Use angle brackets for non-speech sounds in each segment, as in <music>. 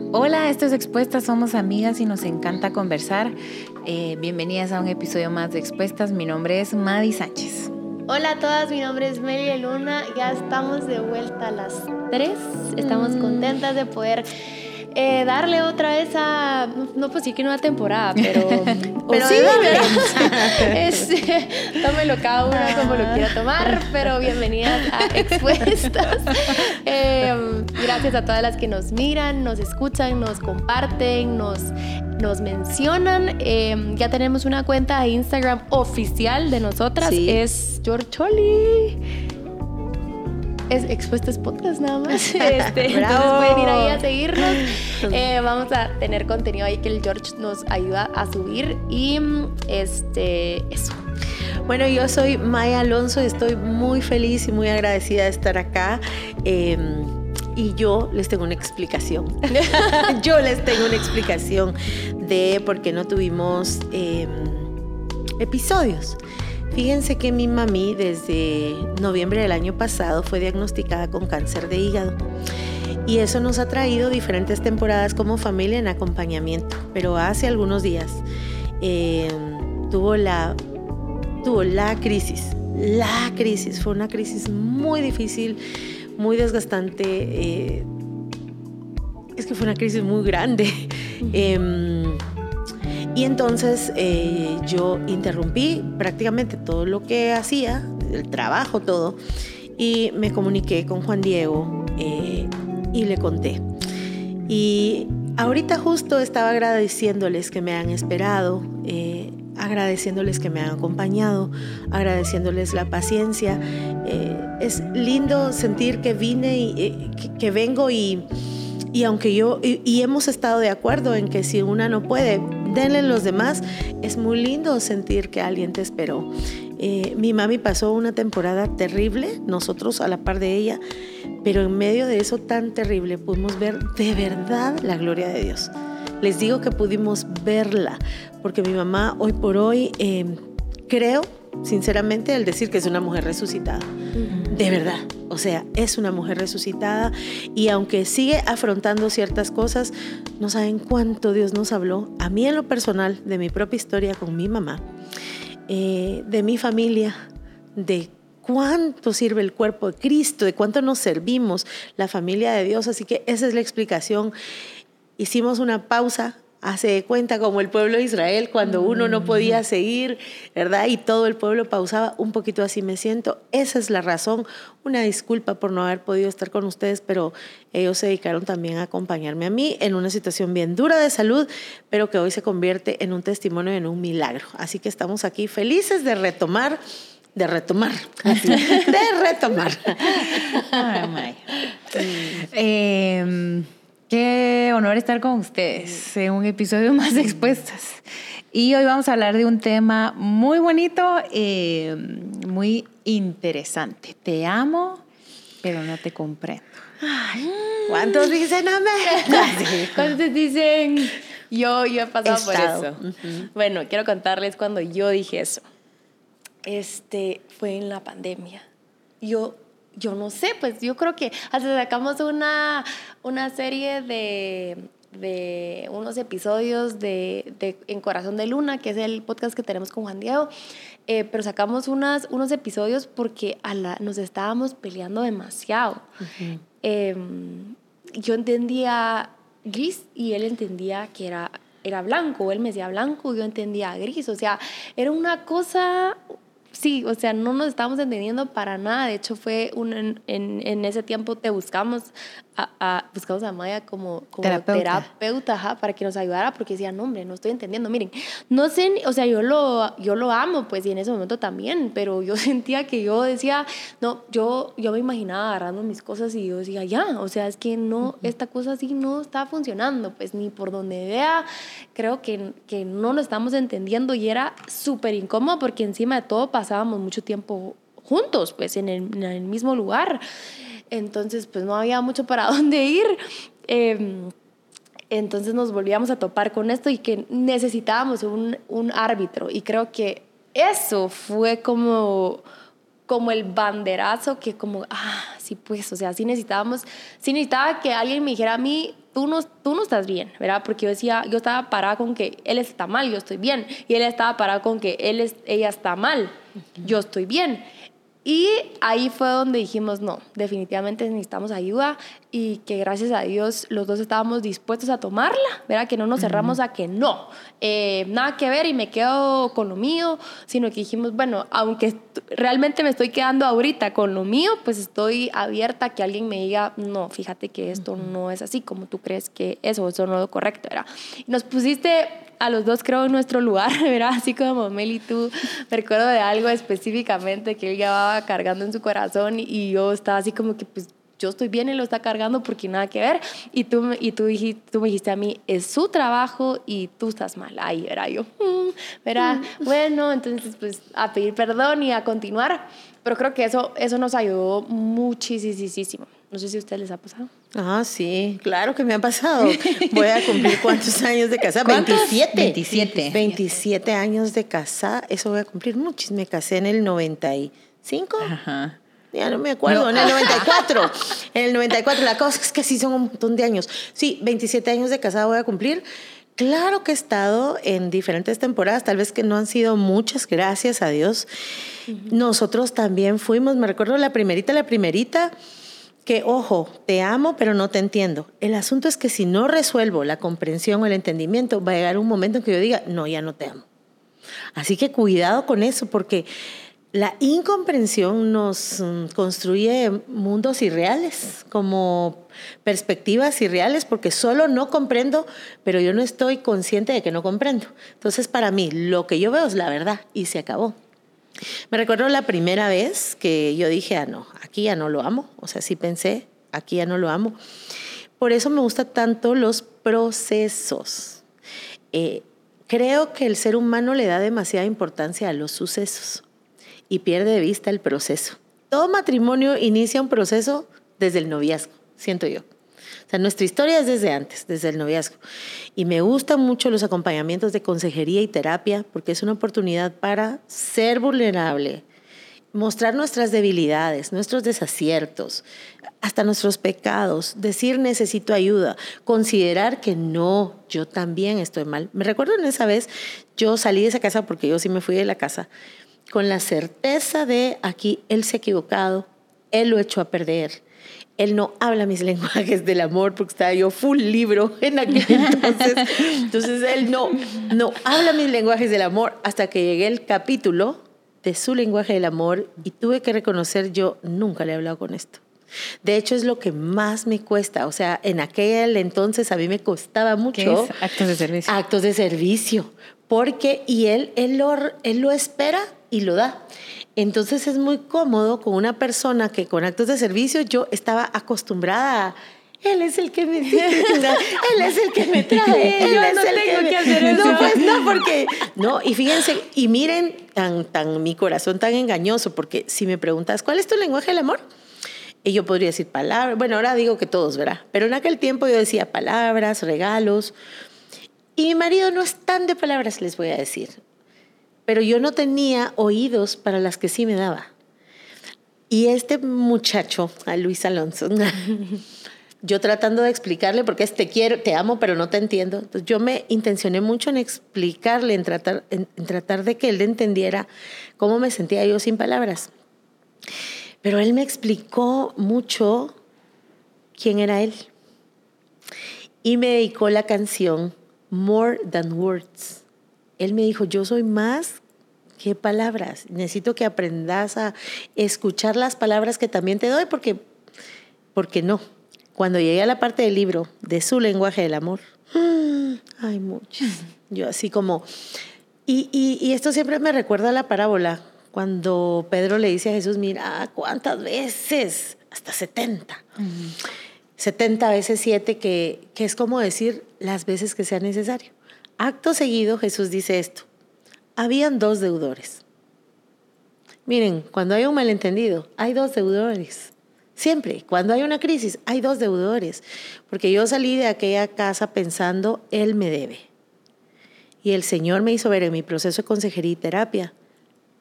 Hola, esto es Expuestas, somos amigas y nos encanta conversar. Eh, bienvenidas a un episodio más de Expuestas. Mi nombre es Madi Sánchez. Hola a todas, mi nombre es Meli Luna. Ya estamos de vuelta a las 3. Estamos Mm. contentas de poder eh, darle otra vez a. No, pues sí que nueva temporada, pero. <laughs> pero sí, ¿verdad? <laughs> Este, tómelo cada una como lo quiera tomar, pero bienvenidas a Expuestas. <laughs> Eh, gracias a todas las que nos miran, nos escuchan, nos comparten, nos, nos mencionan. Eh, ya tenemos una cuenta de Instagram oficial de nosotras. Sí. Es Georcholi. Es Expuestas Podcast nada más. <laughs> Este, <laughs> entonces pueden ir ahí a seguirnos. <laughs> Eh, vamos a tener contenido ahí que el George nos ayuda a subir. Y este, eso. Bueno, yo soy Maya Alonso y estoy muy feliz y muy agradecida de estar acá. eh, y yo les tengo una explicación. yo les tengo una explicación de por qué no tuvimos eh, episodios. Fíjense que mi mami desde noviembre del año pasado fue diagnosticada con cáncer de hígado. Y eso nos ha traído diferentes temporadas como familia en acompañamiento. Pero hace algunos días eh, tuvo la tuvo la crisis. La crisis. Fue una crisis muy difícil, muy desgastante. eh, es que fue una crisis muy grande. Y entonces eh, yo interrumpí prácticamente todo lo que hacía, el trabajo, todo, y me comuniqué con Juan Diego eh, y le conté. Y ahorita justo estaba agradeciéndoles que me han esperado, eh, agradeciéndoles que me han acompañado, agradeciéndoles la paciencia. Es lindo sentir que vine y que, vengo y, y aunque yo, y hemos estado de acuerdo en que si una no puede, denle los demás, es muy lindo sentir que alguien te esperó. Eh, mi mami pasó una temporada terrible, nosotros a la par de ella, pero en medio de eso tan terrible pudimos ver de verdad la gloria de Dios. Les digo que pudimos verla, porque mi mamá hoy por hoy eh, creo, sinceramente, al decir que es una mujer resucitada. De verdad, o sea, es una mujer resucitada y aunque sigue afrontando ciertas cosas, no saben cuánto Dios nos habló, a mí en lo personal, de mi propia historia con mi mamá, eh, de mi familia, de cuánto sirve el cuerpo de Cristo, de cuánto nos servimos, la familia de Dios. Así que esa es la explicación. Hicimos una pausa, hace de cuenta como el pueblo de Israel, cuando uno no podía seguir, ¿verdad? Y todo el pueblo pausaba, un poquito así me siento. Esa es la razón. Una disculpa por no haber podido estar con ustedes, pero ellos se dedicaron también a acompañarme a mí en una situación bien dura de salud, pero que hoy se convierte en un testimonio, en un milagro. Así que estamos aquí felices de retomar, de retomar, así, <laughs> de retomar. Eh, qué honor estar con ustedes en un episodio más de Expuestas. Y hoy vamos a hablar de un tema muy bonito, eh, muy interesante. Te amo, pero no te comprendo. ¿Cuántos dicen amén? <laughs> Cuando dicen, yo, yo he pasado por eso. Bueno, quiero contarles cuando yo dije eso. Este fue en la pandemia. Yo, yo no sé, pues yo creo que hasta sacamos una, una serie de, de unos episodios de, de En Corazón de Luna, que es el podcast que tenemos con Juan Diego. Eh, pero sacamos unas, unos episodios porque a la, nos estábamos peleando demasiado. Eh, yo entendía gris y él entendía que era, era blanco. Él me decía blanco y yo entendía gris. O sea, era una cosa... Sí, o sea, no nos estábamos entendiendo para nada. De hecho, fue un, en, en, ese tiempo te buscamos a, a- buscamos a Maya como, como Terapeuta. terapeuta ajá, para que nos ayudara porque decía, no, hombre, no estoy entendiendo. Miren, no sé, o sea, yo lo, yo lo amo, pues, y en ese momento también, pero yo <laughs> sentía que yo decía, no, yo, yo me imaginaba agarrando mis cosas y yo decía, ya, o sea, es que no, esta cosa así no está funcionando, pues, ni por donde vea, creo que, que no lo estamos entendiendo y era súper incómodo porque encima de todo pasábamos mucho tiempo juntos, pues, en el, mismo lugar. Entonces, pues, no había mucho para <laughs> dónde ir. Em, entonces nos volvíamos a topar con esto y que necesitábamos un, un árbitro. Y creo que eso fue como, como el banderazo que como, ah, sí pues, o sea, sí necesitábamos, sí necesitaba que alguien me dijera a mí, tú no, tú no estás bien, ¿verdad? Porque yo decía, yo estaba parada con que él está mal, yo estoy bien. Y él estaba parado con que él es, ella está mal, yo estoy bien. Y ahí fue donde dijimos, no, definitivamente necesitamos ayuda y que gracias a Dios los dos estábamos dispuestos a tomarla, ¿verdad? Que no nos cerramos a que no, eh, nada que ver y me quedo con lo mío, sino que dijimos, bueno, aunque realmente me estoy quedando ahorita con lo mío, pues estoy abierta a que alguien me diga, no, fíjate que esto no es así como tú crees que eso, eso no es lo correcto, ¿verdad? nos pusiste a los dos creo en nuestro lugar, <laughs> ¿verdad? Así como Mel y tú, me recuerdo de algo específicamente que él llevaba cargando en su corazón y yo estaba así como que pues yo estoy bien y lo está cargando porque nada que ver. Y tú, y tú, dijiste, tú me dijiste a mí, es su trabajo y tú estás mal. Ahí era yo, mm, verá, bueno, entonces pues a pedir perdón y a continuar. Pero creo que eso, eso nos ayudó muchísimo. No sé si a ustedes les ha pasado. Ah, sí, claro que me ha pasado. Voy a cumplir <laughs> cuántos años de casada? 27. 27. 27 años de casada. Eso voy a cumplir muchos. Me casé en el 95. Ajá. Ya no me acuerdo, en el 94. en el 94. La cosa es que sí son un montón de años. Sí, 27 años de casada voy a cumplir. Claro que he estado en diferentes temporadas, tal vez que no han sido muchas, gracias a Dios. Nosotros también fuimos, me recuerdo la primerita, la primerita que, ojo, te amo, pero no te entiendo. El asunto es que si no resuelvo la comprensión o el entendimiento, va a llegar un momento en que yo diga, no, ya no te amo. Así que cuidado con eso, porque la incomprensión nos mm, construye mundos irreales, como perspectivas irreales, porque solo no comprendo, pero yo no estoy consciente de que no comprendo. Entonces, para mí, lo que yo veo es la verdad y se acabó. Me recuerdo la primera vez que yo dije, ah, no, aquí ya no lo amo. O sea, sí pensé, aquí ya no lo amo. Por eso me gustan tanto los procesos. Eh, creo que el ser humano le da demasiada importancia a los sucesos y pierde de vista el proceso. Todo matrimonio inicia un proceso desde el noviazgo, siento yo. Nuestra historia es desde antes, desde el noviazgo. Y me gustan mucho los acompañamientos de consejería y terapia porque es una oportunidad para ser vulnerable, mostrar nuestras debilidades, nuestros desaciertos, hasta nuestros pecados, decir necesito ayuda, considerar que no, yo también estoy mal. Me recuerdo en esa vez, yo salí de esa casa porque yo sí me fui de la casa con la certeza de aquí él se ha equivocado, él lo echó a perder, él no habla mis <laughs> lenguajes del amor porque estaba yo full libro <laughs> en aquel entonces. Entonces él no, no habla mis lenguajes del amor hasta que llegué el capítulo de su lenguaje del amor y tuve que reconocer yo nunca le he hablado con esto. De hecho, es lo que más me cuesta. O sea, en aquel entonces a mí me costaba mucho. Actos de servicio. Actos de servicio. Porque, y él, él, lo, él lo espera y lo da. Entonces es muy cómodo con una persona que con actos de servicio yo estaba acostumbrada a él es el que me él es el que me trae, <laughs> él yo es no el tengo que, que hacer eso. No, pues no, porque no, y fíjense, y miren tan tan mi corazón tan engañoso, porque si me preguntas, ¿cuál es tu lenguaje del amor? Y yo podría decir palabras, bueno, ahora digo que todos, ¿verdad? Pero en aquel tiempo yo decía palabras, regalos. Y mi marido no es tan de palabras, les voy a decir pero yo no tenía oídos para las que sí me daba. Y este muchacho, a Luis Alonso, <laughs> yo tratando de explicarle, porque es te quiero, te amo, pero no te entiendo. Entonces yo me intencioné mucho en explicarle, en tratar, en, tratar de que él entendiera cómo me sentía yo sin palabras. Pero él me explicó mucho quién era él. Y me dedicó la canción More Than Words él me dijo, yo soy más que palabras. Necesito que aprendas a escuchar las palabras que también te doy porque, porque no. Cuando llegué a la parte del libro de su lenguaje del amor, <gasps> hay muchos. <laughs> Yo así como... Y, y, esto siempre me recuerda a la parábola, cuando Pedro le dice a Jesús, mira, ¿cuántas veces? Hasta 70. 70 veces 7, que, que es como decir las veces que sea necesario. Acto seguido Jesús dice esto. Habían dos deudores. Miren, cuando hay un malentendido, hay dos deudores. Siempre, cuando hay una crisis, hay dos deudores. Porque yo salí de aquella casa pensando, Él me debe. Y el Señor me hizo ver en mi proceso de consejería y terapia,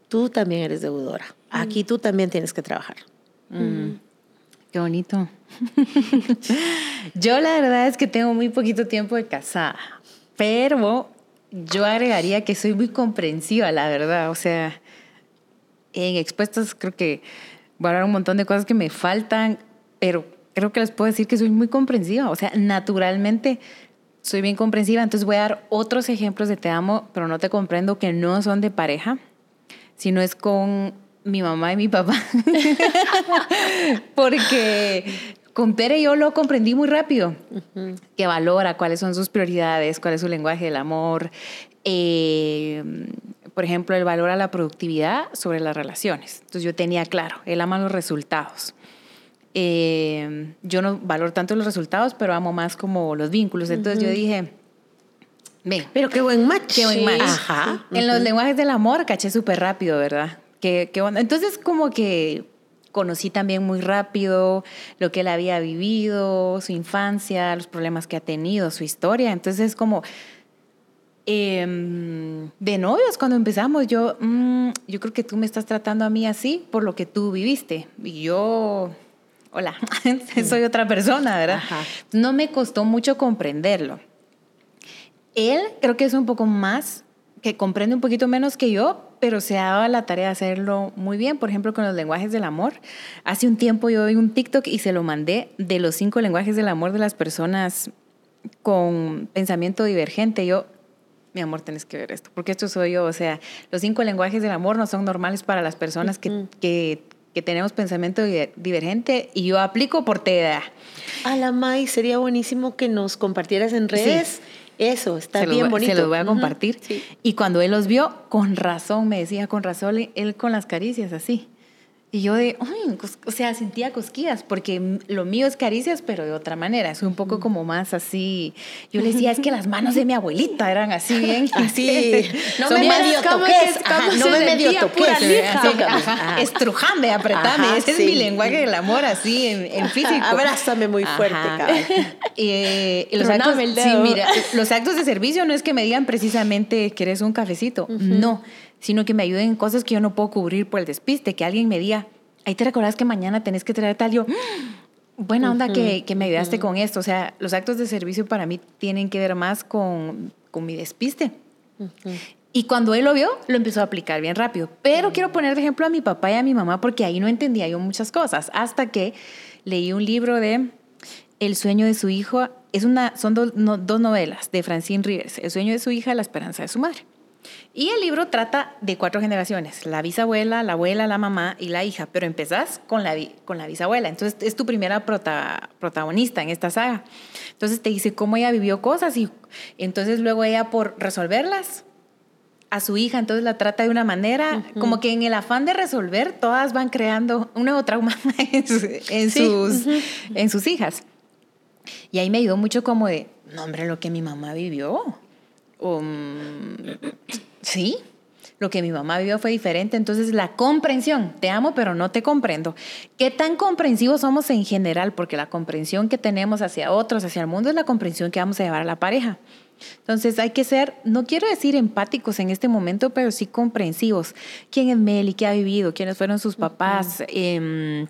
tú también eres deudora. Aquí tú también tienes que trabajar. Mm. Qué bonito. <laughs> yo la verdad es que tengo muy poquito tiempo de casada, pero yo agregaría que soy muy comprensiva, la verdad. O sea, en expuestos creo que voy a hablar un montón de cosas que me faltan, pero creo que les puedo decir que soy muy comprensiva. O sea, naturalmente soy bien comprensiva. Entonces voy a dar otros ejemplos de te amo, pero no te comprendo que no son de pareja, sino es con mi mamá y mi papá. <laughs> Porque con Pere yo lo comprendí muy rápido, que valora cuáles son sus prioridades, cuál es su lenguaje del amor. Eh, por ejemplo, él valora la productividad sobre las relaciones. Entonces yo tenía claro, él ama los resultados. Eh, yo no valoro tanto los resultados, pero amo más como los vínculos. Entonces yo dije, Ven. Pero qué buen match. Qué buen match. Ajá. En los lenguajes del amor caché súper rápido, ¿verdad? Qué, qué bueno. Entonces como que conocí también muy rápido lo que él había vivido, su infancia, los problemas que ha tenido, su historia. Entonces es como... em, de novios, cuando empezamos, yo, mm, yo creo que tú me estás tratando a mí así por lo que tú viviste. Y yo, hola, <laughs> soy otra persona, ¿verdad? Ajá. No me costó mucho comprenderlo. Él creo que es un poco más, que comprende un poquito menos que yo, pero se ha dado la tarea de hacerlo muy bien. Por ejemplo, con los lenguajes del amor. Hace un tiempo yo vi un TikTok y se lo mandé de los cinco lenguajes del amor de las personas con pensamiento divergente. Yo, mi amor, tenés que ver esto, porque esto soy yo. O sea, los cinco lenguajes del amor no son normales para las personas que, que, que tenemos pensamiento di- divergente y yo aplico por TEDA. A la May, sería buenísimo que nos compartieras en redes. Eso, está se bien bonito. Se los voy a compartir. sí. Y cuando él los vio, con razón, me decía, con razón, él con las caricias así. Y yo de, "Ay", o sea, sentía cosquillas, porque lo mío es caricias, pero de otra manera, es un poco como más así. Yo le <laughs> decía, es que las manos de mi abuelita eran así, bien. <laughs> Así. <laughs> No me medio ¿cómo toques. no me medio toques. estrujame, apretame. Ajá, Ese es mi lenguaje del amor, así, en, en físico. Abrázame muy fuerte, cabal. Eh, y los, actos, sí, mira, los actos de servicio no es que me digan precisamente que eres un cafecito, no, sino que me ayuden en cosas que yo no puedo cubrir por el despiste, que alguien me diga, ahí te recordás que mañana tenés que traer tal, yo, "Mm, buena onda que, que me ayudaste con esto, o sea, los actos de servicio para mí tienen que ver más con, con mi despiste. Y cuando él lo vio, lo empezó a aplicar bien rápido. Pero quiero poner de ejemplo a mi papá y a mi mamá porque ahí no entendía yo muchas cosas. Hasta que leí un libro de El sueño de su hijo. Es una, son do- no- dos novelas de Francine Rivers. El sueño de su hija, la esperanza de su madre. Y el libro trata de cuatro generaciones, la bisabuela, la abuela, la mamá y la hija, pero empezás con la, con la bisabuela, entonces es tu primera prota- protagonista en esta saga. Entonces te dice cómo ella vivió cosas y entonces luego ella por resolverlas a su hija, entonces la trata de una manera, como que en el afán de resolver, todas van creando un nuevo trauma <laughs> en, su- en Sí, sus, en sus hijas. Y ahí me ayudó mucho como de, no hombre, lo que mi mamá vivió. Mm, sí, lo que mi mamá vivió fue diferente. Entonces, la comprensión, te amo, pero no te comprendo. ¿Qué tan comprensivos somos en general? Porque la comprensión que tenemos hacia otros, hacia el mundo, es la comprensión que vamos a llevar a la pareja. Entonces hay que ser, no quiero decir empáticos en este momento, pero sí comprensivos. ¿Quién es Meli? ¿Qué ha vivido? ¿Quiénes fueron sus papás? Em,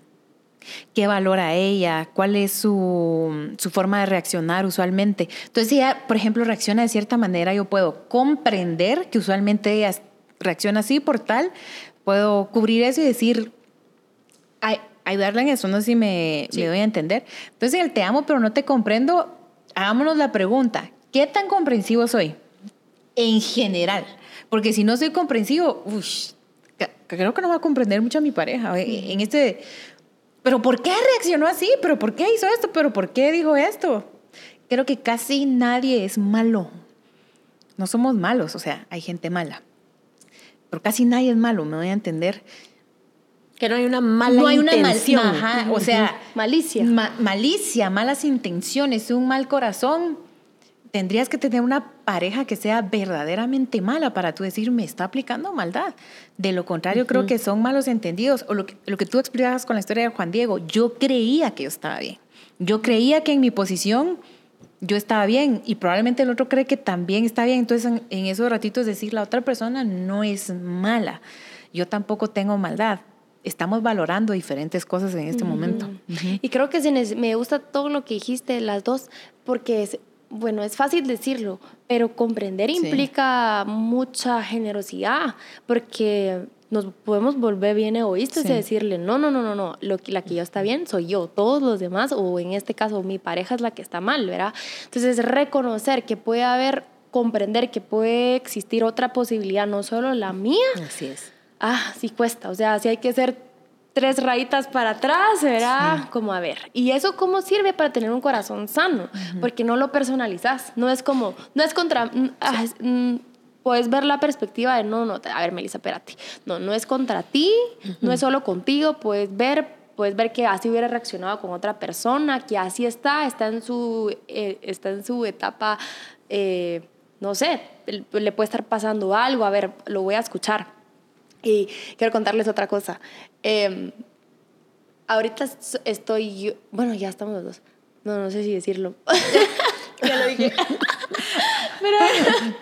qué valora ella, cuál es su, su forma de reaccionar usualmente. Entonces, si ella, por ejemplo, reacciona de cierta manera, yo puedo comprender que usualmente ella reacciona así por tal, puedo cubrir eso y decir, ay- ayudarla en eso, no sé si me, me doy a entender. Entonces, el te amo, pero no te comprendo, hagámonos la pregunta, ¿qué tan comprensivo soy? En general, porque si no soy comprensivo, creo que no va a comprender mucho a mi pareja. En este, pero ¿por qué reaccionó así? ¿Pero por qué hizo esto? ¿Pero por qué dijo esto? Creo que casi nadie es malo. No somos malos, o sea, hay gente mala. Pero casi nadie es malo, me voy a entender. Que no hay una mala no hay una mal- intención. ajá, o sea, Malicia. ma- malicia, malas intenciones, un mal corazón. Tendrías que tener una pareja que sea verdaderamente mala para tú decir, me está aplicando maldad. De lo contrario, creo que son malos entendidos. O lo que, lo que tú explicabas con la historia de Juan Diego, yo creía que yo estaba bien. Yo creía que en mi posición yo estaba bien y probablemente el otro cree que también está bien. Entonces, en, en esos ratitos decir, la otra persona no es mala. Yo tampoco tengo maldad. estamos valorando diferentes cosas en este momento. Y creo que se me gusta todo lo que dijiste, las dos, porque es, bueno, es fácil decirlo, pero comprender implica mucha generosidad, porque nos podemos volver bien egoístas y decirle, no, no, no, no, no, lo, la que yo está bien soy yo, todos los demás, o en este caso mi pareja es la que está mal, ¿verdad? Entonces, reconocer que puede haber, comprender que puede existir otra posibilidad, no solo la mía. Así es. Ah, sí cuesta, o sea, si hay que ser tres rayitas para atrás, ¿verdad? Como a ver. ¿Y eso cómo sirve para tener un corazón sano? Porque no lo personalizas. No es como, no es contra. Mm, ah, mm, puedes ver la perspectiva de no, no, a ver, Melissa, espérate. No, no es contra ti, no es solo contigo. Puedes ver, puedes ver que así hubiera reaccionado con otra persona, que así está, está en su, eh, está en su etapa, eh, no sé, le puede estar pasando algo. A ver, lo voy a escuchar y quiero contarles otra cosa. Em, ahorita estoy, bueno, ya estamos los dos. No, no sé si decirlo. <laughs> ya lo dije. Pero,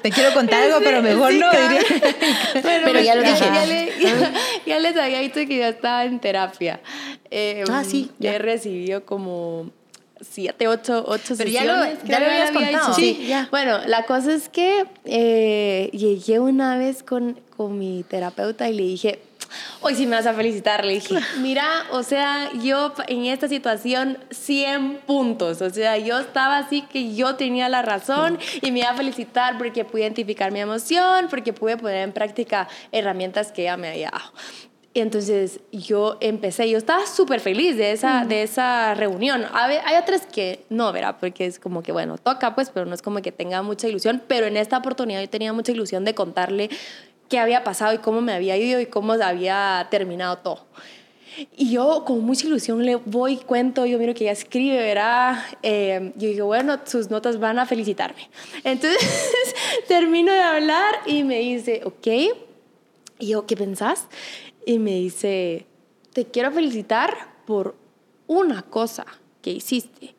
Te quiero contar algo, pero mejor no. Pero, ya lo dije. Ya, ya, les había dicho que ya estaba en terapia. Em, ah, sí. Ya he recibido como siete, ocho, ocho Pero ya lo, ya lo habías contado. Sí, ya. Bueno, la cosa es que eh, llegué una vez con, con mi terapeuta y le dije, hoy sí me vas a felicitar, le dije, <laughs> mira, o sea, yo en esta situación 100 puntos, o sea, yo estaba así que yo tenía la razón y me iba a felicitar porque pude identificar mi emoción, porque pude poner en práctica herramientas que ella me había dado. Y entonces yo empecé, yo estaba súper feliz de esa, de esa reunión. Hay, hay otras que no, ¿verdad? Porque es como que, bueno, toca pues, pero no es como que tenga mucha ilusión. Pero en esta oportunidad yo tenía mucha ilusión de contarle qué había pasado y cómo me había ido y cómo había terminado todo. Y yo con mucha ilusión le voy, cuento, yo miro que ella escribe, ¿verdad? Eh, yo digo, bueno, sus notas van a felicitarme. Entonces <laughs> termino de hablar y me dice, ok. Y yo, ¿qué pensás? Y me dice, te quiero felicitar por una cosa que hiciste.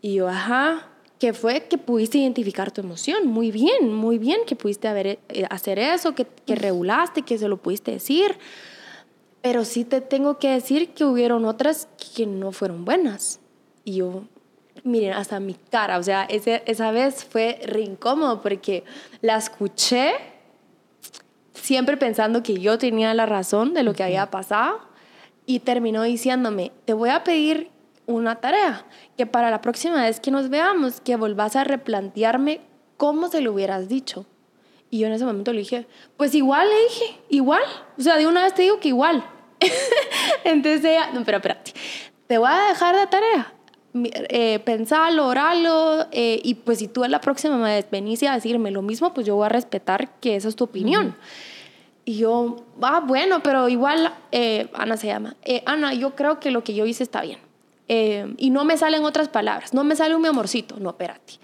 Y yo, ajá, que fue que pudiste identificar tu emoción. Muy bien, muy bien que pudiste haber, eh, hacer eso, que, que regulaste, que se lo pudiste decir. Pero sí te tengo que decir que hubieron otras que no fueron buenas. Y yo, miren, hasta mi cara, o sea, ese, esa vez fue re incómodo porque la escuché siempre pensando que yo tenía la razón de lo que había pasado y terminó diciéndome, te voy a pedir una tarea, que para la próxima vez que nos veamos, que volvás a replantearme cómo se lo hubieras dicho. Y yo en ese momento le dije, pues igual le dije, igual. O sea, de una vez te digo que igual. <laughs> Entonces ella, no, pero espérate, te voy a dejar de tarea. Eh, pensarlo, orarlo, eh, y pues si tú en la próxima vez venís a decirme lo mismo, pues yo voy a respetar que esa es tu opinión. Y yo, ah, bueno, pero igual, eh, Ana se llama, eh, Ana, yo creo que lo que yo hice está bien. Eh, y no me salen otras palabras, no me sale un mi amorcito, no, espérate.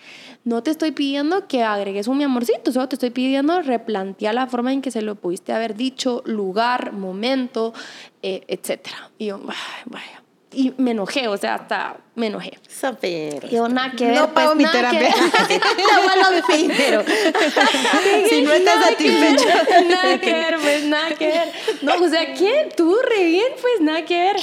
No te estoy pidiendo que agregues un mi amorcito, solo te estoy pidiendo replantear la forma en que se lo pudiste haber dicho, lugar, momento, eh, etc. Y yo, vaya, y me enojé, o sea, hasta me enojé. Súper. Yo nada que ver. No pago pues, mi terapia. no <laughs> <laughs> si no estás satisfecho. nada que ver, pues nada que ver. No, o sea, ¿quién? Tú re bien, pues nada que ver.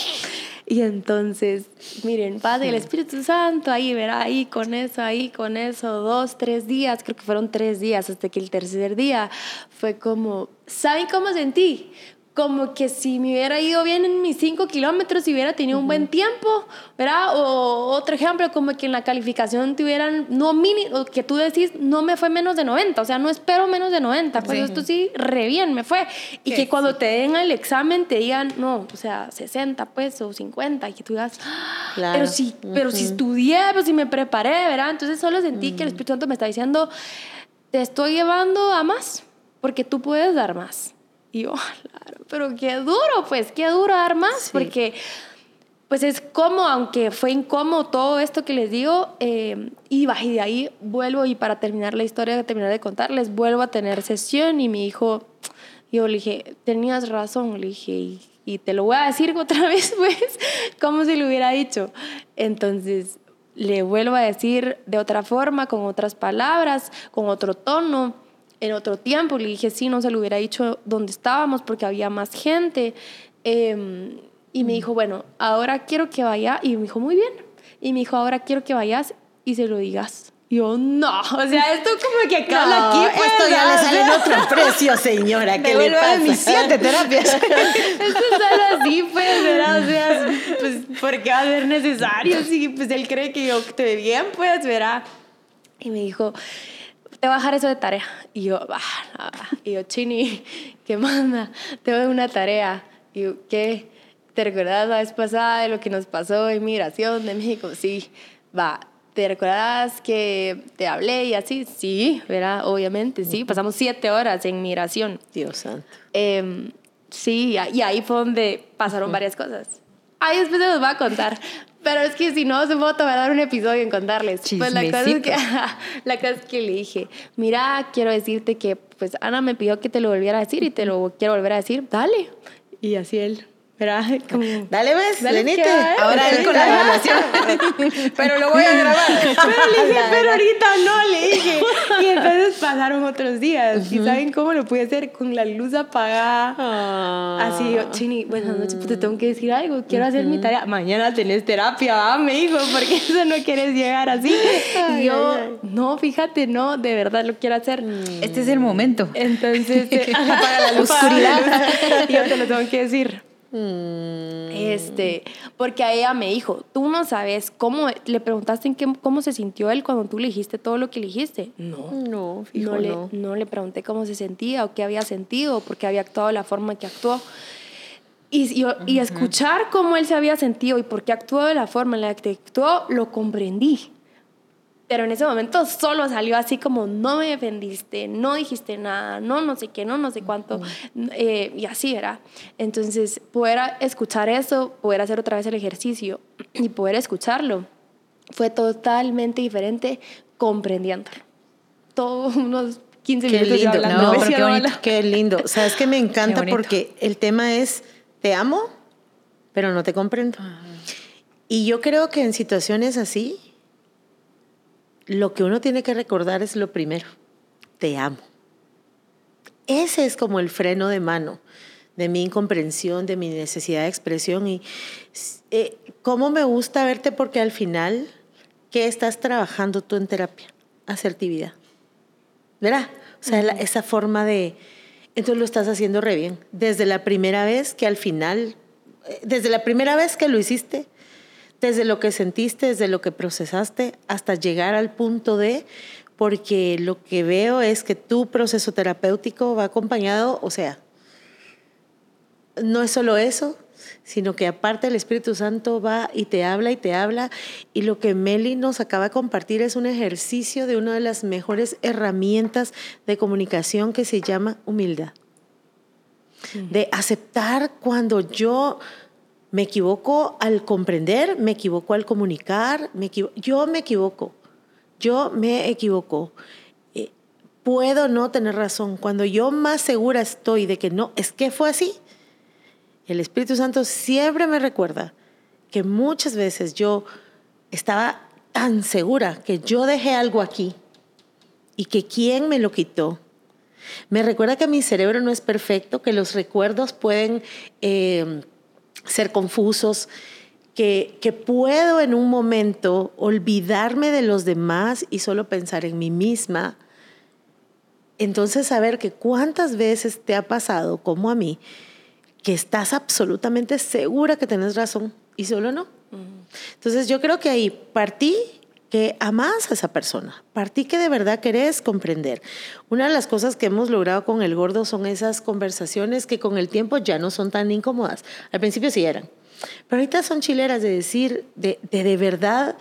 Y entonces, miren, Padre, el Espíritu Santo, ahí, verá, ahí con eso, ahí con eso, dos, tres días, creo que fueron tres días, hasta que el tercer día fue como, ¿saben cómo sentí? Como que si me hubiera ido bien en mis 5 kilómetros y hubiera tenido un buen tiempo, ¿verdad? O otro ejemplo, como que en la calificación tuvieran, no mini, o que tú decís, no me fue menos de 90, o sea, no espero menos de 90, pues esto sí, re bien me fue. Y que cuando te den el examen te digan, no, o sea, 60 pues, o 50, y que tú digas, claro. pero si, pero si estudié, pues si me preparé, ¿verdad? Entonces solo sentí que el Espíritu Santo me está diciendo, te estoy llevando a más, porque tú puedes dar más. Y yo, <laughs> pero qué duro, pues, qué duro dar más, porque pues es como, aunque fue incómodo todo esto que les digo, eh, y de ahí vuelvo y para terminar la historia, terminar de contarles, vuelvo a tener sesión y mi hijo, yo le dije, tenías razón, le dije, y, y te lo voy a decir <laughs> otra vez, pues, como si lo hubiera dicho. Entonces, le vuelvo a decir de otra forma, con otras palabras, con otro tono en otro tiempo. Le dije, sí, no se lo hubiera dicho dónde estábamos porque había más gente. Em, y me dijo, bueno, ahora quiero que vaya. Y me dijo, muy bien. Y me dijo, ahora quiero que vayas y se lo digas. Y yo, no, o sea, esto como que acaba No, aquí, pues, esto ya le sale en otro precio, señora. ¿Qué le Devuélvame mis pasa? siete terapias. <laughs> Esto es solo así, pues, ¿verdad? O sea, pues, ¿por qué va a ser necesario? Si, pues, él cree que yo estoy bien, pues, verá. Y me dijo, te voy a dejar eso de tarea. Y yo, ah, va". Y yo, Chini, ¿qué manda? Te doy una tarea. Y yo, ¿qué? ¿Te recuerdas la vez pasada de lo que nos pasó en migración de México? Sí, va. ¿Te recuerdas que te hablé y así? Sí, ¿verdad? Obviamente, sí. Pasamos siete horas en migración. Dios santo. Em, sí, y a- y ahí fue donde pasaron varias cosas. Ahí después se los voy a contar. Pero es que si no, se puedo tomar dar un episodio en contarles. Pues la cosa, es que, <laughs> la cosa es que le dije, mira, quiero decirte que pues Ana me pidió que te lo volviera a decir y te lo quiero volver a decir. Dale. Y así él, ¿verdad? Como, Dale, ves, Dale, que va, ¿eh? Ahora él con la evaluación. Pero lo voy a grabar. Pero le dije, pero ahorita no, le dije. Y entonces pasaron otros días. ¿Y saben cómo lo pude hacer? Con la luz apagada. Ah. Así yo, Chini, buenas noches, pues te tengo que decir algo, quiero hacer mi tarea. Mañana tenés terapia, ¿va? me dijo, porque <laughs> eso no quieres llegar así. Ay, y yo, ay, ay. no, fíjate, no, de verdad lo quiero hacer. Este es el momento. Entonces, eh, <laughs> apaga la luz. Oscuridad. apaga la luz. Y yo te lo tengo que decir. Mm, Este, porque a ella me dijo, tú no sabes cómo, le preguntaste en qué, cómo se sintió él cuando tú le dijiste todo lo que le dijiste. No. no, fijo, No le, no. no le pregunté cómo se sentía o qué había sentido, por qué había actuado de la forma que actuó. Y, yo- y escuchar cómo él se había sentido y por qué actuó de la forma en la que actuó, lo comprendí. Pero en ese momento solo salió así como, no me defendiste, no dijiste nada, no no sé qué, no no sé cuánto, eh, y así era. Entonces, poder escuchar eso, poder hacer otra vez el ejercicio y poder escucharlo, fue totalmente diferente comprendiéndolo. Todos unos 15 Qué minutos lindo, no, <laughs> ¿sí qué o no, bonito. Qué lindo. Sabes que me encanta porque el tema es, te amo, pero no te comprendo. Y yo creo que en situaciones así, lo que uno tiene que recordar es lo primero, te amo. Ese es como el freno de mano de mi incomprensión, de mi necesidad de expresión y eh, cómo me gusta verte porque al final, ¿qué estás trabajando tú en terapia? Asertividad. ¿Verdad? O sea, la- esa forma de... Entonces lo estás haciendo re bien. Desde la primera vez que al final, eh, desde la primera vez que lo hiciste, desde lo que sentiste, desde lo que procesaste, hasta llegar al punto de, porque lo que veo es que tu proceso terapéutico va acompañado, o sea, no es solo eso, sino que aparte el Espíritu Santo va y te habla y te habla. Y lo que Meli nos acaba de compartir es un ejercicio de una de las mejores herramientas de comunicación que se llama humildad. De aceptar cuando yo me equivoco al comprender, me equivoco al comunicar, me equivo- yo me equivoco, yo me equivoco. Eh, puedo no tener razón. Cuando yo más segura estoy de que no, es que fue así, el Espíritu Santo siempre me recuerda que muchas veces yo estaba tan segura que yo dejé algo aquí y que quién me lo quitó. Me recuerda que mi cerebro no es perfecto, que los recuerdos pueden eh, ser confusos, que, que puedo en un momento olvidarme de los demás y solo pensar en mí misma. Entonces, saber que cuántas veces te ha pasado, como a mí, que estás absolutamente segura que tienes razón y solo no. Entonces yo creo que ahí partí que amás a esa persona, partí que de verdad querés comprender. Una de las cosas que hemos logrado con el gordo son esas conversaciones que con el tiempo ya no son tan incómodas. Al principio sí eran, pero ahorita son chileras de decir, de de, de verdad,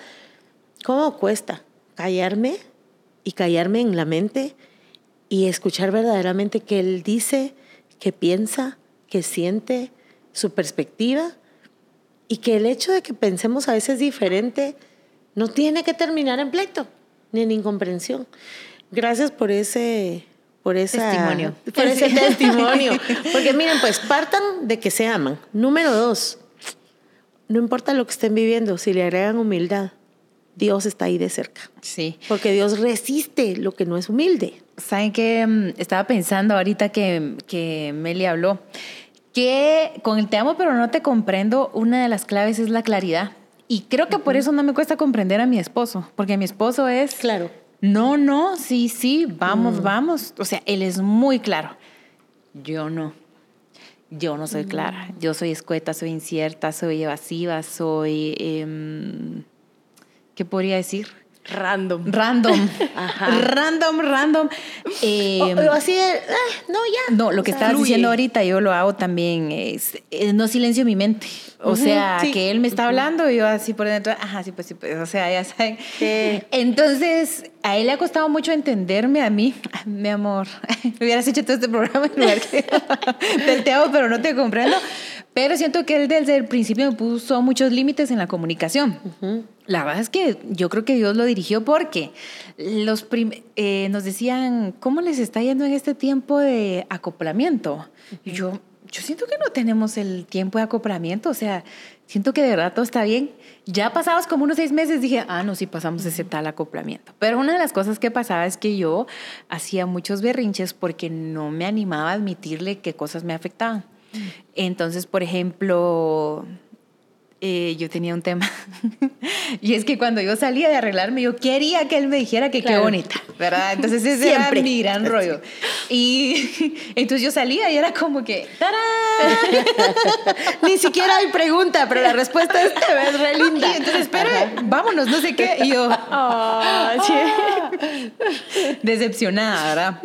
¿cómo cuesta callarme y callarme en la mente y escuchar verdaderamente que él dice, que piensa, que siente, su perspectiva y que el hecho de que pensemos a veces diferente no tiene que terminar en pleito ni en incomprensión. Gracias por ese por esa, Testimonio. Por ese <laughs> testimonio. Porque miren, pues partan de que se aman. Número dos, no importa lo que estén viviendo, si le agregan humildad, Dios está ahí de cerca. Sí. Porque Dios resiste lo que no es humilde. ¿Saben qué? Mm, Estaba pensando ahorita que, que Meli habló que con el te amo pero no te comprendo, una de las claves es la claridad. Y creo que por eso no me cuesta comprender a mi esposo, porque mi esposo es... Claro. No, no, sí, sí, vamos, vamos. O sea, él es muy claro. Yo no. Yo no soy clara. Yo soy escueta, soy incierta, soy evasiva, soy... em, ¿Qué podría decir? Random. Random. <laughs> Ajá. Random, random. Em, O- o así de, ah, no, ya. no, lo que O sea, estabas fluye. diciendo ahorita yo lo hago también. Es, es no silencio mi mente. O Ujú, sea, sí. que él me está hablando y yo así por dentro, ajá, sí, pues sí, pues. O sea, ya saben. Sí. Entonces, a él le ha costado mucho entenderme a mí. <laughs> Mi amor, <laughs> hubieras hecho todo este programa en lugar que te amo, pero no te comprendo. Pero siento que él desde el principio me puso muchos límites en la comunicación. La verdad es que yo creo que Dios lo dirigió porque los eh, nos decían, ¿cómo les está yendo en este tiempo de acoplamiento? Y yo, yo siento que no tenemos el tiempo de acoplamiento, o sea, siento que de verdad todo está bien. Ya pasados como unos seis meses dije, ah, no, sí pasamos ese tal acoplamiento. Pero una de las cosas que pasaba es que yo hacía muchos berrinches porque no me animaba a admitirle qué cosas me afectaban. Entonces, por ejemplo, eh, yo tenía un tema. <laughs> y es que cuando yo salía de arreglarme, yo quería que él me dijera que qué bonita, ¿verdad? Entonces <laughs> ese Siempre. era mi gran rollo. Y <laughs> entonces yo salía y era como que, ¡tarán! Ni siquiera hay pregunta, pero la respuesta es te ves re linda. Y entonces, espera, vámonos, no sé qué. Y yo, sí. decepcionada, ¿verdad?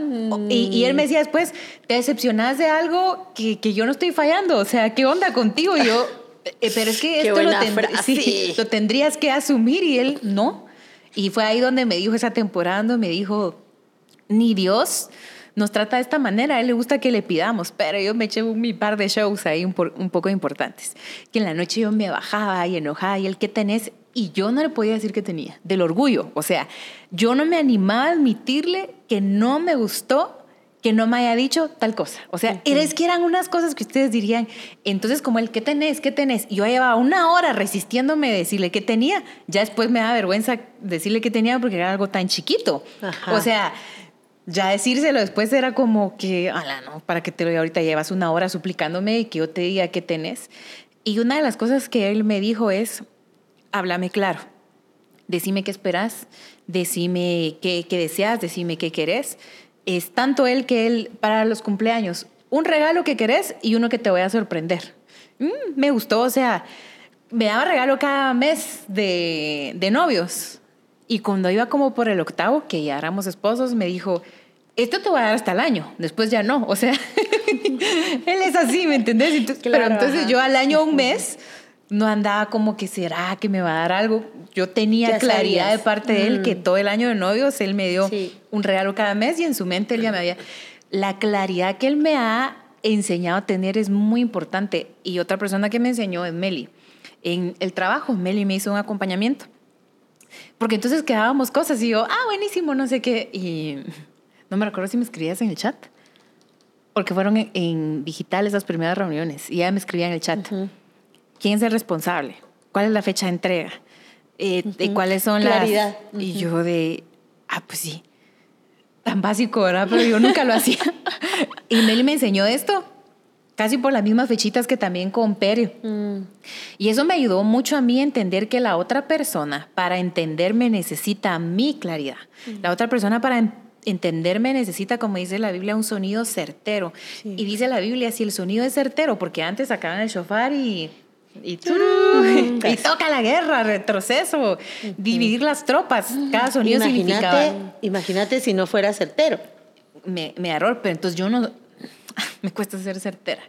Y, y él me decía después, te decepcionas de algo que, que yo no estoy fallando, o sea, ¿qué onda contigo? Y yo, "Eh, pero es que Qué esto lo, sí, tendrías que asumir y él no. Y fue ahí donde me dijo esa temporada, donde me dijo, ni Dios nos trata de esta manera, a él le gusta que le pidamos, pero yo me eché un mi par de shows ahí un, por- un poco importantes, que en la noche yo me bajaba y enojada y el que tenés, y yo no le podía decir que tenía, del orgullo, o sea, yo no me animaba a admitirle que no me gustó que no me haya dicho tal cosa. O sea, es que eran unas cosas que ustedes dirían, entonces como el ¿qué tenés? ¿Qué tenés? Y yo llevaba una hora resistiéndome a decirle qué tenía, ya después me da vergüenza decirle qué tenía porque era algo tan chiquito. Ajá. O sea, ya decírselo después era como que, ala, no, para que te lo diga ahorita llevas una hora suplicándome y que yo te diga qué tenés. Y una de las cosas que él me dijo es, háblame claro, decime qué esperas, decime qué, qué deseas, decime qué querés. Es tanto él que él, para los cumpleaños, un regalo que querés y uno que te voy a sorprender. Mm, me gustó, o sea, me daba regalo cada mes de, de novios. Y cuando iba como por el octavo, que ya éramos esposos, me dijo, esto te voy a dar hasta el año, después ya no. O sea, <laughs> él es así, ¿me entendés? Entonces- Claro, pero entonces ajá. yo al año, un mes, no andaba como que será que me va a dar algo. Yo tenía Ya claridad sabías. de parte de él que Mm. todo el año de novios él me dio Sí. un regalo cada mes y en su mente él ya me había... La claridad que él me ha enseñado a tener es muy importante. Y otra persona que me enseñó es Meli. En el trabajo, Meli me hizo un acompañamiento. Porque entonces quedábamos cosas y yo, ah, buenísimo, no sé qué. Y no me recuerdo si me escribías en el chat. Porque fueron en, en digital esas primeras reuniones. Y ella me escribía en el chat. ¿Quién es el responsable? ¿Cuál es la fecha de entrega? Eh, de ¿Cuáles son Claridad. las...? Y yo de, ah, pues sí. Tan básico, ¿verdad? Pero yo nunca lo hacía. <laughs> y Meli me enseñó esto. Casi por las mismas fechitas que también con Perio. Mm, Y eso me ayudó mucho a mí a entender que la otra persona, para entenderme, necesita mi claridad. La otra persona, para en- entenderme, necesita, como dice la Biblia, un sonido certero. Sí. Y dice la Biblia, si el sonido es certero, porque antes sacaban el shofar y... Y, turú, <laughs> y toca la guerra, retroceso, dividir las tropas. Cada sonido significaba Imagínate, si no fuera certero. me, me da error, pero entonces yo no, <laughs> me cuesta ser certera.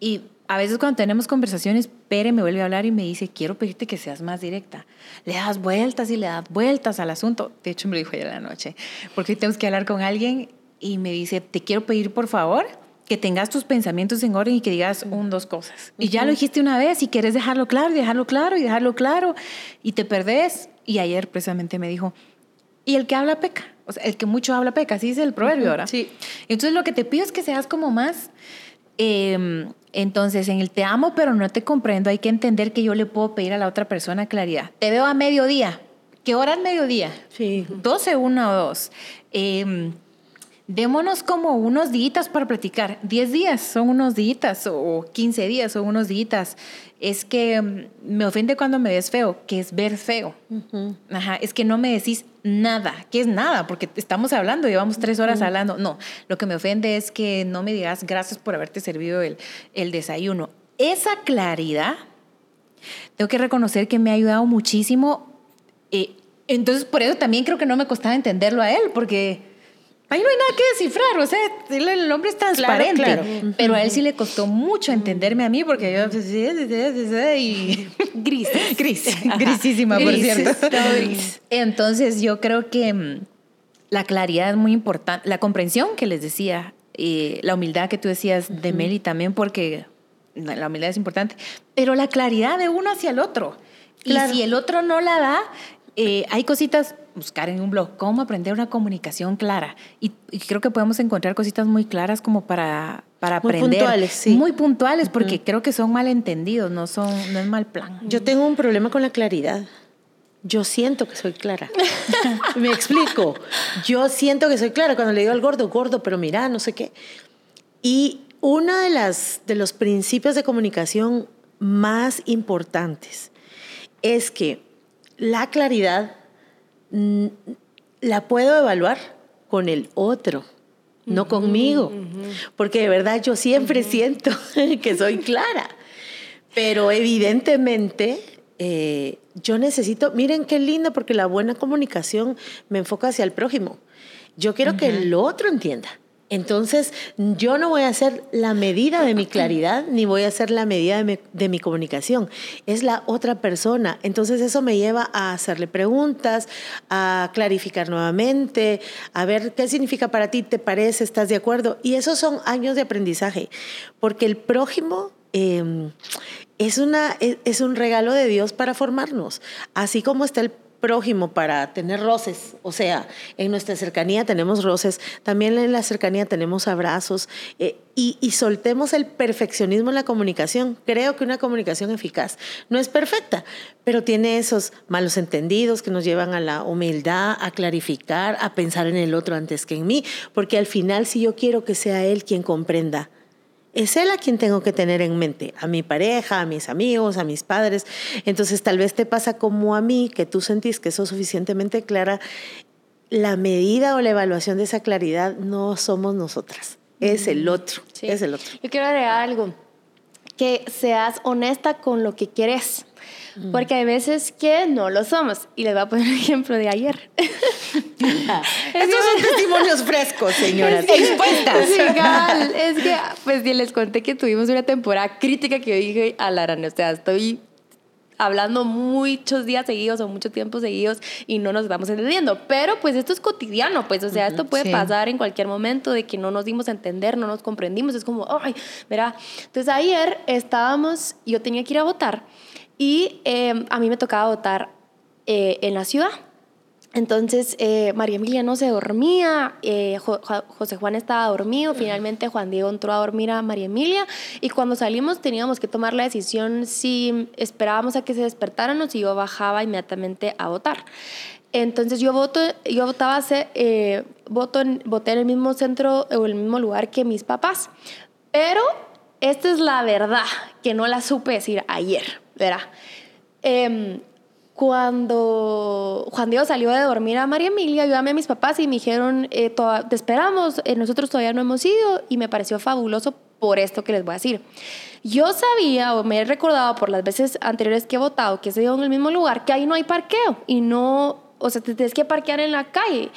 Y a veces cuando tenemos conversaciones, Pere me vuelve a hablar y me dice, quiero pedirte que seas más directa. Le das vueltas y le das vueltas al asunto. De hecho, me lo dijo ayer en la noche, porque hoy tenemos que hablar con alguien y me dice, te quiero pedir por favor que tengas tus pensamientos en orden y que digas un, dos cosas. Y ya lo dijiste una vez y quieres dejarlo claro y dejarlo claro y dejarlo claro y te perdés. Y ayer precisamente me dijo, y el que habla peca. O sea, el que mucho habla peca, así dice el proverbio ahora. Sí. Entonces lo que te pido es que seas como más... eh, entonces, en el te amo, pero no te comprendo, hay que entender que yo le puedo pedir a la otra persona claridad. Te veo a mediodía. ¿Qué hora es mediodía? Sí. 12, 1 o 2. Eh, démonos como unos días para platicar. 10 días son unos días o 15 días son unos días. Es que mm, me ofende cuando me ves feo, que es ver feo. Ajá, es que no me decís nada, que es nada, porque estamos hablando, llevamos tres horas hablando. No, lo que me ofende es que no me digas gracias por haberte servido el, el desayuno. Esa claridad, tengo que reconocer que me ha ayudado muchísimo. Eh, entonces, por eso también creo que no me costaba entenderlo a él, porque Ahí no hay nada que descifrar, o sea, el, hombre es transparente. Pero a él sí le costó mucho entenderme a mí porque yo. Pues, y... <laughs> Gris. Gris. <laughs> Grisísima, por cierto. <laughs> Gris. Entonces, yo creo que mm, la claridad es muy importante. La comprensión que les decía, y la humildad que tú decías de Meli también, porque la humildad es importante. Pero la claridad de uno hacia el otro. Y si el otro no la da, eh, hay cositas, buscar en un blog, cómo aprender una comunicación clara. Y, creo que podemos encontrar cositas muy claras como para, para aprender. Muy puntuales, sí. Muy puntuales, porque creo que son malentendidos, no, son, no es mal plan. Yo tengo un problema con la claridad. Yo siento que soy clara. <laughs> Me explico. Yo siento que soy clara cuando le digo al gordo, gordo, pero mira, no sé qué. Y uno de, las, de los principios de comunicación más importantes es que la claridad la puedo evaluar con el otro, no conmigo, porque de verdad yo siempre siento <laughs> que soy clara, pero evidentemente eh, yo necesito, miren qué lindo, porque la buena comunicación me enfoca hacia el prójimo. Yo quiero que el otro entienda. Entonces, yo no voy a hacer la medida de mi <clears throat> claridad, ni voy a hacer la medida de mi, comunicación. Es la otra persona. Entonces, eso me lleva a hacerle preguntas, a clarificar nuevamente, a ver qué significa para ti, te parece, estás de acuerdo. Y esos son años de aprendizaje, porque el prójimo em, es, una, es un regalo de Dios para formarnos. Así como está el prójimo para tener roces, o sea, en nuestra cercanía tenemos roces, también en la cercanía tenemos abrazos eh, y, y, soltemos el perfeccionismo en la comunicación. Creo que una comunicación eficaz no es perfecta, pero tiene esos malos entendidos que nos llevan a la humildad, a clarificar, a pensar en el otro antes que en mí, porque al final si yo quiero que sea él quien comprenda, es él a quien tengo que tener en mente, a mi pareja, a mis amigos, a mis padres. Entonces tal vez te pasa como a mí, que tú sentís que sos suficientemente clara, la medida o la evaluación de esa claridad no somos nosotras, es el otro, es el otro. Yo quiero agregar algo, que seas honesta con lo que quieres. Porque hay veces que no lo somos. Y les voy a poner un ejemplo de ayer. <laughs> Estos son <laughs> testimonios frescos, señoras. Expuestas. Es, es que, pues les conté que tuvimos una temporada crítica que yo dije a Lara, o sea, estoy hablando muchos días seguidos o mucho tiempo seguidos y no nos estamos entendiendo. Pero pues esto es cotidiano, pues, o sea, esto puede pasar en cualquier momento de que no nos dimos a entender, no nos comprendimos. Es como, ay, verá. Entonces ayer estábamos, yo tenía que ir a votar y em, a mí me tocaba votar eh, en la ciudad. Entonces, eh, María Emilia no se dormía, eh, José Juan estaba dormido, finalmente Juan Diego entró a dormir a María Emilia y cuando salimos teníamos que tomar la decisión si esperábamos a que se despertaran o si yo bajaba inmediatamente a votar. Entonces yo voto, yo votaba, voto en, voté en el mismo centro o el mismo lugar que mis papás, pero esta es la verdad que no la supe decir ayer. Verá. Em, cuando Juan Diego salió de dormir a María Emilia, yo llamé a mis papás y me dijeron, eh, te esperamos, eh, nosotros todavía no hemos ido y me pareció fabuloso por esto que les voy a decir. Yo sabía o me he recordado por las veces anteriores que he votado que he sido en el mismo lugar, que ahí no hay parqueo y no, o sea, te tienes que parquear en la calle.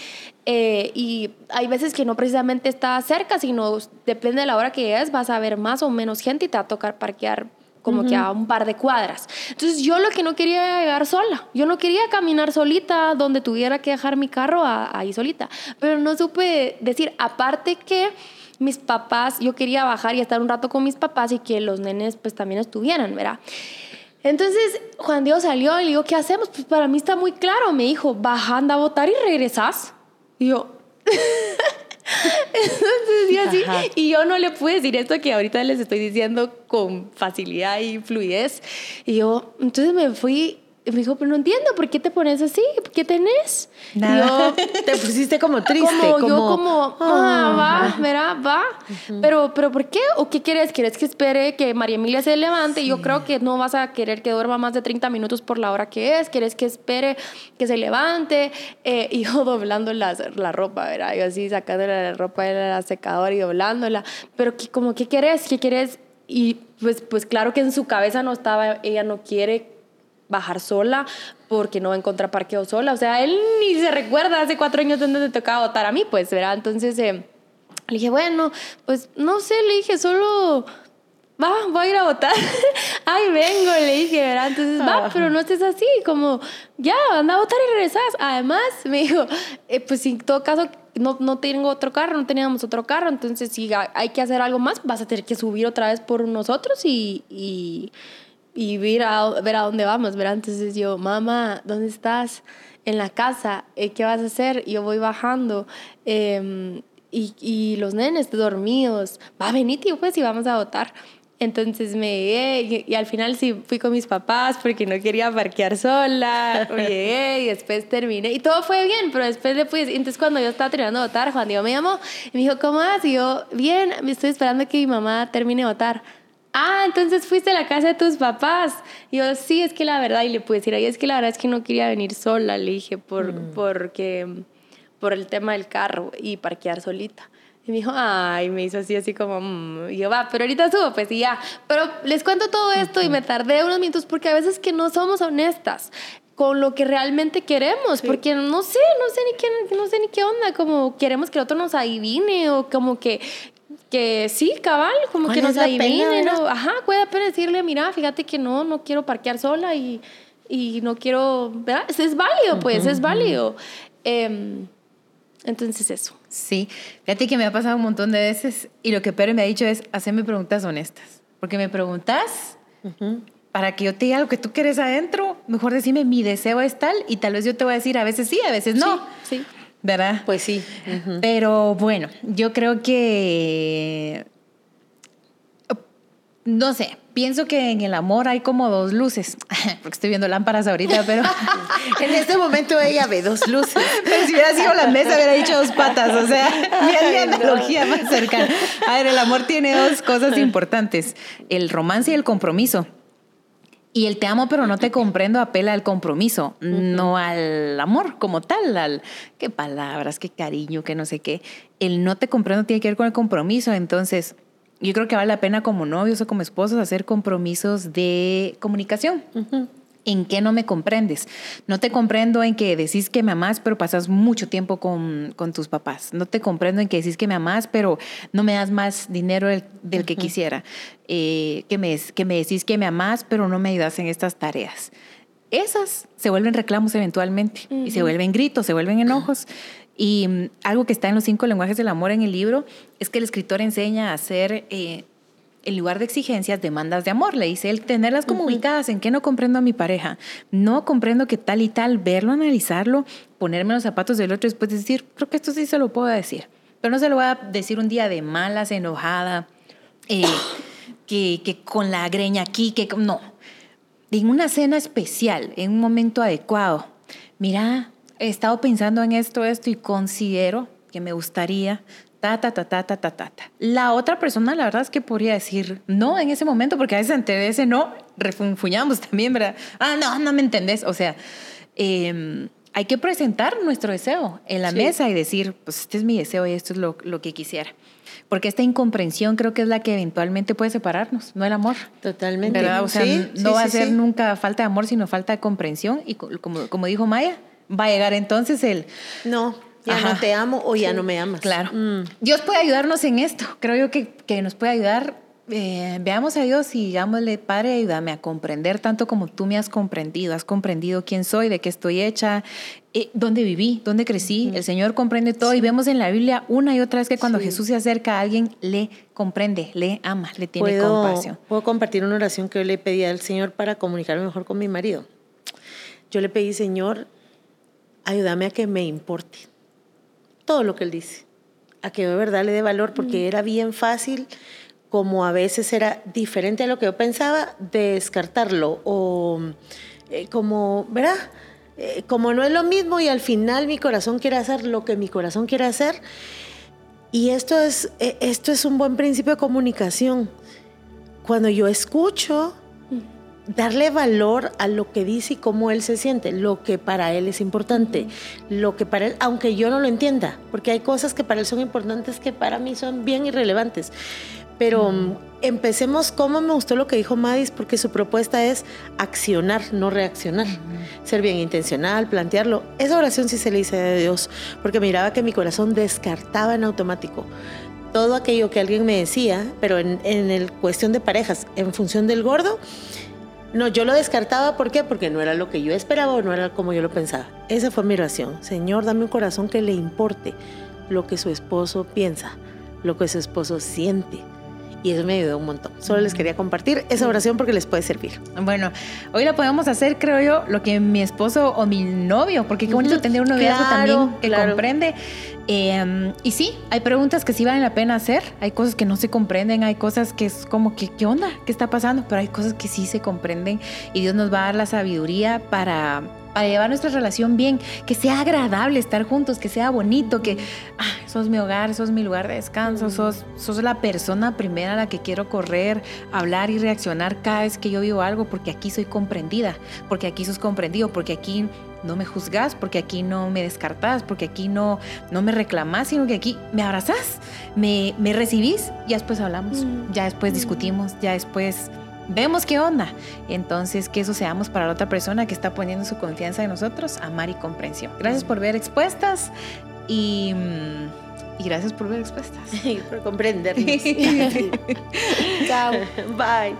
Eh, y hay veces que no precisamente está cerca, sino depende de la hora que llegues, vas a ver más o menos gente y te va a tocar parquear como que a un par de cuadras. Entonces yo lo que no quería era llegar sola. Yo no quería caminar solita donde tuviera que dejar mi carro ahí solita. Pero no supe decir, aparte que mis papás, yo quería bajar y estar un rato con mis papás y que los nenes pues también estuvieran, ¿verdad? Entonces Juan Diego salió y le digo, ¿qué hacemos? Pues para mí está muy claro. Me dijo, baja, anda a votar y regresas. Y yo... <laughs> <laughs> Entonces, y yo no le pude decir esto que ahorita les estoy diciendo con facilidad y fluidez. Y yo, entonces me fui Y me dijo, pero no entiendo, ¿por qué te pones así? ¿Qué tenés? Nada. <laughs> te pusiste como triste. Como, como, yo como, ah, va, verá, va. pero, pero ¿por qué? ¿O qué quieres? ¿Quieres que espere que María Emilia se levante? Yo creo que no vas a querer que duerma más de 30 minutos por la hora que es. ¿Quieres que espere que se levante? Eh, <laughs> y yo doblando la, la ropa, ¿verdad? Yo así sacando la ropa de la secadora y doblándola. Pero ¿qué, como, ¿qué quieres? ¿Qué quieres? Y pues, pues claro que en su cabeza no estaba, ella no quiere bajar sola porque no va a encontrar parqueo sola. O sea, él ni se recuerda hace cuatro años donde te tocaba votar a mí, pues, ¿verdad? Entonces eh, le dije, bueno, pues no sé, le dije, solo va, voy a ir a votar. <laughs> Ay, vengo, le dije, ¿verdad? Entonces, va, pero no estés así, como, ya, anda a votar y regresas. Además, me dijo, eh, pues en todo caso no, no tengo otro carro, no teníamos otro carro, entonces si hay que hacer algo más, vas a tener que subir otra vez por nosotros y, y y ver a, ver a dónde vamos, ¿verdad? Entonces yo, mamá, ¿dónde estás? En la casa, eh, ¿qué vas a hacer? Yo voy bajando em, y, y, los nenes dormidos, va a venir, tío, pues, y vamos a votar. Entonces me llegué y, al final sí fui con mis papás porque no quería parquear sola. <laughs> Llegué y después terminé. Y todo fue bien, pero después le fui. Entonces cuando yo estaba terminando de votar, Juan Diego me llamó y me dijo, ¿cómo vas? Y yo, bien, me estoy esperando que mi mamá termine de votar ah, entonces fuiste a la casa de tus papás. Y yo, sí, es que la verdad, y le pude decir, ay, es que la verdad es que no quería venir sola, le dije, por, mm. porque, por el tema del carro y parquear solita. Y me dijo, ay, me hizo así, así como, mm". y yo, va, pero ahorita subo, pues y ya. Pero les cuento todo esto y me tardé unos minutos porque a veces que no somos honestas con lo que realmente queremos, porque no sé, no sé ni qué, no sé ni qué onda, como queremos que el otro nos adivine o como que que sí, cabal, como que nos adivinen, ¿no? ajá, puede pena decirle, mira, fíjate que no, no quiero parquear sola y, y no quiero, ¿verdad? Es válido, pues, es válido. Em, entonces eso. Sí, fíjate que me ha pasado un montón de veces y lo que Pérez me ha dicho es hacerme preguntas honestas, porque me preguntas para que yo te diga lo que tú quieres adentro, mejor decime mi deseo es tal y tal vez yo te voy a decir a veces sí, a veces no. Sí. sí. ¿Verdad? Pues sí. Pero bueno, yo creo que, no sé, pienso que en el amor hay como dos luces, <laughs> porque estoy viendo lámparas ahorita, pero <laughs> en este momento ella ve dos luces. <laughs> Pero si hubiera sido la mesa, hubiera dicho dos patas, o sea, mi analogía más cercana. A ver, el amor tiene dos cosas importantes, el romance y el compromiso. Y el te amo pero no te comprendo apela al compromiso, no al amor como tal, al qué palabras, qué cariño, qué no sé qué. El no te comprendo tiene que ver con el compromiso, entonces yo creo que vale la pena como novios o como esposos hacer compromisos de comunicación en qué no me comprendes. No te comprendo en que decís que me amás, pero pasas mucho tiempo con, tus papás. No te comprendo en que decís que me amás, pero no me das más dinero del, que quisiera. Eh, que, me, que me decís que me amás, pero no me ayudas en estas tareas. Esas se vuelven reclamos eventualmente y se vuelven gritos, se vuelven enojos. Y mm, algo que está en los cinco lenguajes del amor en el libro es que el escritor enseña a hacer eh, en lugar de exigencias, demandas de amor. Le dice él, tenerlas como ubicadas en qué no comprendo a mi pareja. No comprendo que tal y tal, verlo, analizarlo, ponerme los zapatos del otro y después decir, creo que esto sí se lo puedo decir. Pero no se lo voy a decir un día de malas, enojada, eh, <coughs> que, que con la greña aquí, que no. En una cena especial, en un momento adecuado. Mira, he estado pensando en esto, esto y considero que me gustaría ta, ta, ta, ta, ta, ta, ta. La otra persona, la verdad es que podría decir no en ese momento, porque a veces ante ese no refunfuñamos <laughs> también, ¿verdad? Ah, no, no me entendés. O sea, em, hay que presentar nuestro deseo en la mesa y decir, pues este es mi deseo y esto es lo, lo, que quisiera. Porque esta incomprensión creo que es la que eventualmente puede separarnos, no el amor. Totalmente. ¿verdad? O sea, no va a ser nunca falta de amor, sino falta de comprensión. Y como, como dijo Maya, va a llegar entonces el... No ya no te amo o ya no me amas. Claro. Mm. Dios puede ayudarnos en esto. Creo yo que, que nos puede ayudar. Eh, veamos a Dios y digámosle, Padre, ayúdame a comprender tanto como tú me has comprendido. Has comprendido quién soy, de qué estoy hecha, eh, dónde viví, dónde crecí. El Señor comprende todo y vemos en la Biblia una y otra vez que cuando Jesús se acerca a alguien, le comprende, le ama, le tiene compasión. Puedo compartir una oración que yo le pedí al Señor para comunicarme mejor con mi marido. Yo le pedí, Señor, ayúdame a que me importe todo lo que él dice, a que de verdad le dé valor, porque mm. era bien fácil, como a veces era diferente a lo que yo pensaba, descartarlo o eh, como, ¿verdad? Eh, como no es lo mismo y al final mi corazón quiere hacer lo que mi corazón quiere hacer. Y esto es, eh, esto es un buen principio de comunicación. Cuando yo escucho, darle valor a lo que dice y cómo él se siente, lo que para él es importante, lo que para él, aunque yo no lo entienda, porque hay cosas que para él son importantes que para mí son bien irrelevantes. Pero mm, empecemos, como me gustó lo que dijo Madis, porque su propuesta es accionar, no reaccionar. Ser bien intencional, plantearlo. Esa oración sí se le hice a Dios, porque miraba que mi corazón descartaba en automático todo aquello que alguien me decía, pero en, en el cuestión de parejas, en función del gordo, no, yo lo descartaba, ¿por qué? Porque no era lo que yo esperaba o no era como yo lo pensaba. Esa fue mi oración. Señor, dame un corazón que le importe lo que su esposo piensa, lo que su esposo siente, y eso me ayudó un montón. Solo les quería compartir esa oración porque les puede servir. Bueno, hoy la podemos hacer, creo yo, lo que mi esposo o mi novio, porque qué bonito tener un noviazgo también que comprende. Em, y sí, hay preguntas que sí valen la pena hacer, hay cosas que no se comprenden, hay cosas que es como que, ¿qué onda? ¿Qué está pasando? Pero hay cosas que sí se comprenden y Dios nos va a dar la sabiduría para para llevar nuestra relación bien, que sea agradable estar juntos, que sea bonito, que ah, sos mi hogar, sos mi lugar de descanso, sos, sos la persona primera a la que quiero correr, hablar y reaccionar cada vez que yo vivo algo, porque aquí soy comprendida, porque aquí sos comprendido, porque aquí no me juzgas, porque aquí no me descartas, porque aquí no, no me reclamas, sino que aquí me abrazás, me, me recibís, ya después hablamos, mm. ya después discutimos, ya después vemos qué onda. Entonces, que eso seamos para la otra persona que está poniendo su confianza en nosotros, amar y comprensión. Gracias por ver expuestas y, y gracias por ver expuestas. <laughs> Y por comprendernos. <laughs> <laughs> Chao. Bye.